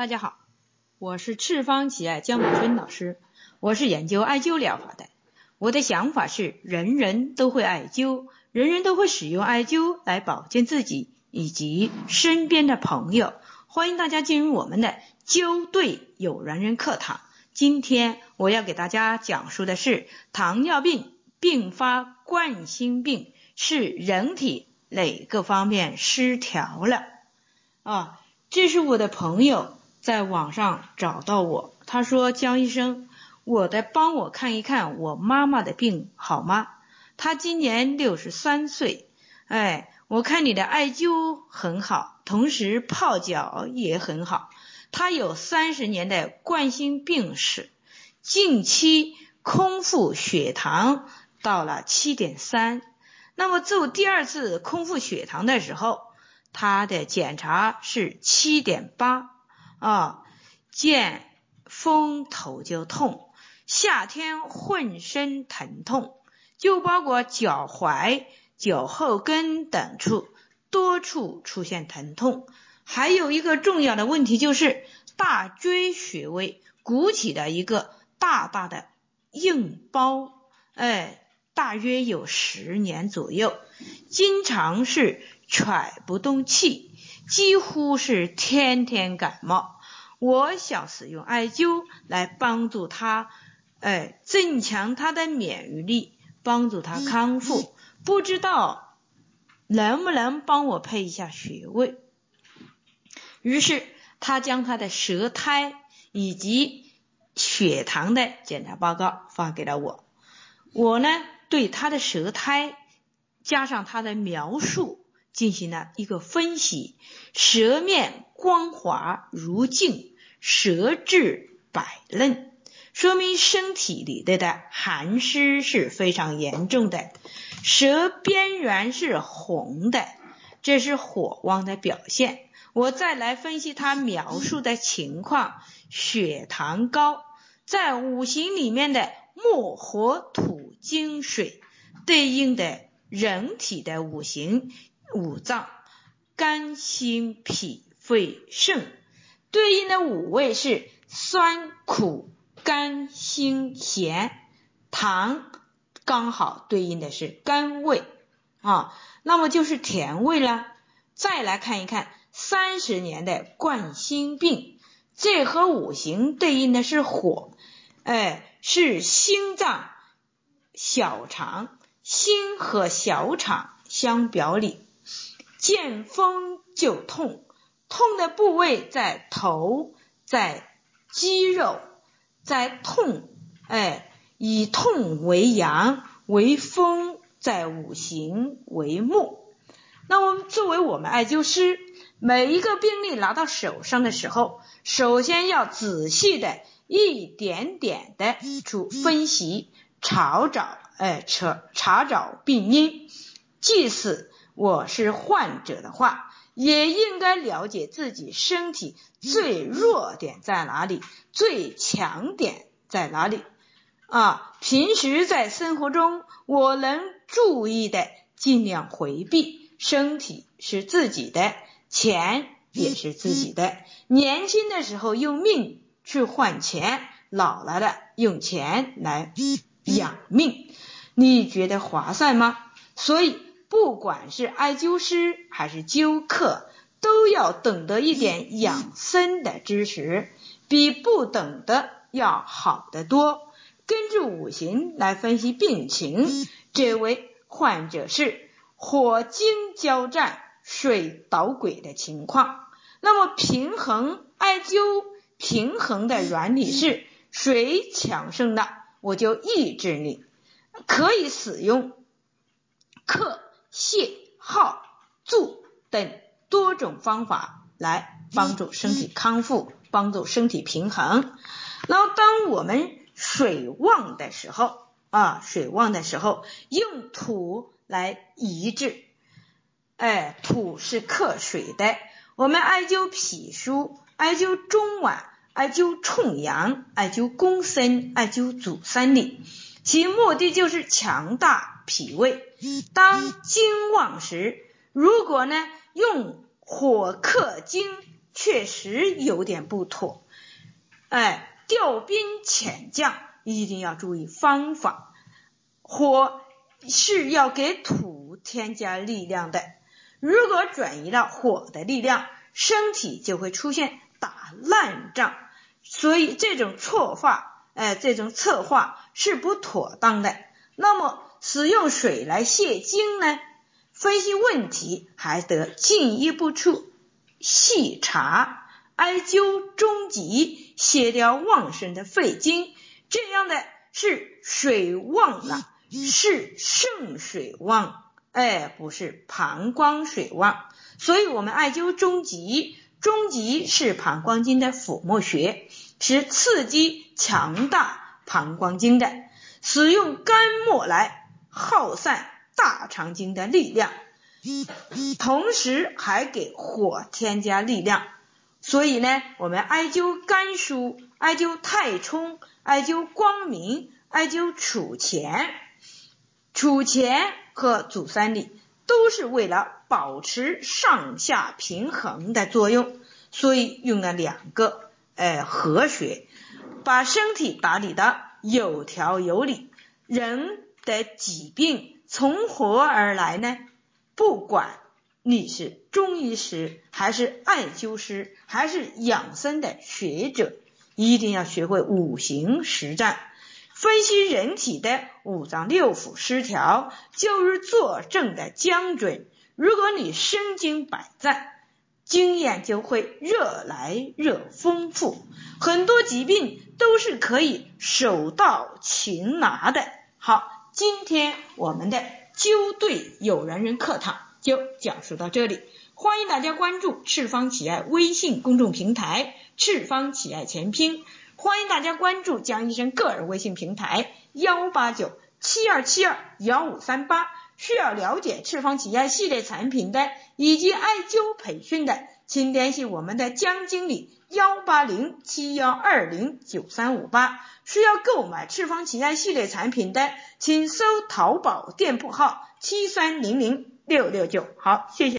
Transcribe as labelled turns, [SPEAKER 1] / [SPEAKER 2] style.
[SPEAKER 1] 大家好，我是赤方奇艾江美春老师，我是研究艾灸疗法的。我的想法是，人人都会艾灸，人人都会使用艾灸来保健自己以及身边的朋友。欢迎大家进入我们的灸对有缘人课堂。今天我要给大家讲述的是糖尿病并发冠心病是人体哪个方面失调了啊？这是我的朋友。在网上找到我，他说：“江医生，我得帮我看一看我妈妈的病好吗？她今年六十三岁，哎，我看你的艾灸很好，同时泡脚也很好。她有三十年的冠心病史，近期空腹血糖到了七点三。那么做第二次空腹血糖的时候，她的检查是七点八。”啊，见风头就痛，夏天浑身疼痛，就包括脚踝、脚后跟等处多处出现疼痛。还有一个重要的问题就是大椎穴位鼓起的一个大大的硬包，哎，大约有十年左右，经常是喘不动气。几乎是天天感冒，我想使用艾灸来帮助他，哎，增强他的免疫力，帮助他康复。不知道能不能帮我配一下穴位？于是他将他的舌苔以及血糖的检查报告发给了我。我呢，对他的舌苔加上他的描述。进行了一个分析，舌面光滑如镜，舌质白嫩，说明身体里的的寒湿是非常严重的，舌边缘是红的，这是火旺的表现。我再来分析他描述的情况，血糖高，在五行里面的木火土金水对应的人体的五行。五脏肝、心、脾、肺、肾对应的五味是酸、苦、甘、辛、咸，糖刚好对应的是甘味啊，那么就是甜味了。再来看一看三十年的冠心病，这和五行对应的是火，哎，是心脏、小肠，心和小肠相表里。见风就痛，痛的部位在头，在肌肉，在痛，哎，以痛为阳，为风，在五行为木。那我们作为我们艾灸师，每一个病例拿到手上的时候，首先要仔细的一点点的去分析，查找，哎，查查找病因，即使。我是患者的话，也应该了解自己身体最弱点在哪里，最强点在哪里啊？平时在生活中，我能注意的尽量回避。身体是自己的，钱也是自己的。年轻的时候用命去换钱，老了的用钱来养命，你觉得划算吗？所以。不管是艾灸师还是灸客，都要懂得一点养生的知识，比不懂的要好得多。根据五行来分析病情，这位患者是火金交战、水捣鬼的情况。那么平衡艾灸平衡的原理是：水强盛了，我就抑制你，可以使用克。泻、耗、助等多种方法来帮助身体康复，帮助身体平衡。然后，当我们水旺的时候啊，水旺的时候用土来抑制。哎，土是克水的。我们艾灸脾腧，艾灸中脘，艾灸冲阳，艾灸公孙，艾灸足三里。其目的就是强大脾胃。当金旺时，如果呢用火克金确实有点不妥。哎，调兵遣将一定要注意方法。火是要给土添加力量的，如果转移了火的力量，身体就会出现打烂仗。所以这种错法，哎，这种策划是不妥当的。那么使用水来泄精呢？分析问题还得进一步处细查，艾灸中极，泻掉旺盛的肺经。这样的是水旺了，是肾水旺，哎，不是膀胱水旺。所以我们艾灸中极。中极是膀胱经的腹膜穴，是刺激强大膀胱经的，使用肝末来耗散大肠经的力量，同时还给火添加力量。所以呢，我们艾灸肝腧、艾灸太冲、艾灸光明、艾灸储前、储前和足三里。都是为了保持上下平衡的作用，所以用了两个，呃，和穴，把身体打理的有条有理。人的疾病从何而来呢？不管你是中医师，还是艾灸师，还是养生的学者，一定要学会五行实战。分析人体的五脏六腑失调，就是坐正的精准。如果你身经百战，经验就会越来越丰富。很多疾病都是可以手到擒拿的。好，今天我们的灸对有缘人课堂就讲述到这里。欢迎大家关注赤方企爱微信公众平台“赤方企爱全拼”。欢迎大家关注江医生个人微信平台幺八九七二七二幺五三八。需要了解赤方企业系列产品的以及艾灸培训的，请联系我们的江经理幺八零七幺二零九三五八。需要购买赤方企业系列产品的，请搜淘宝店铺号七三零零六六九。好，谢谢。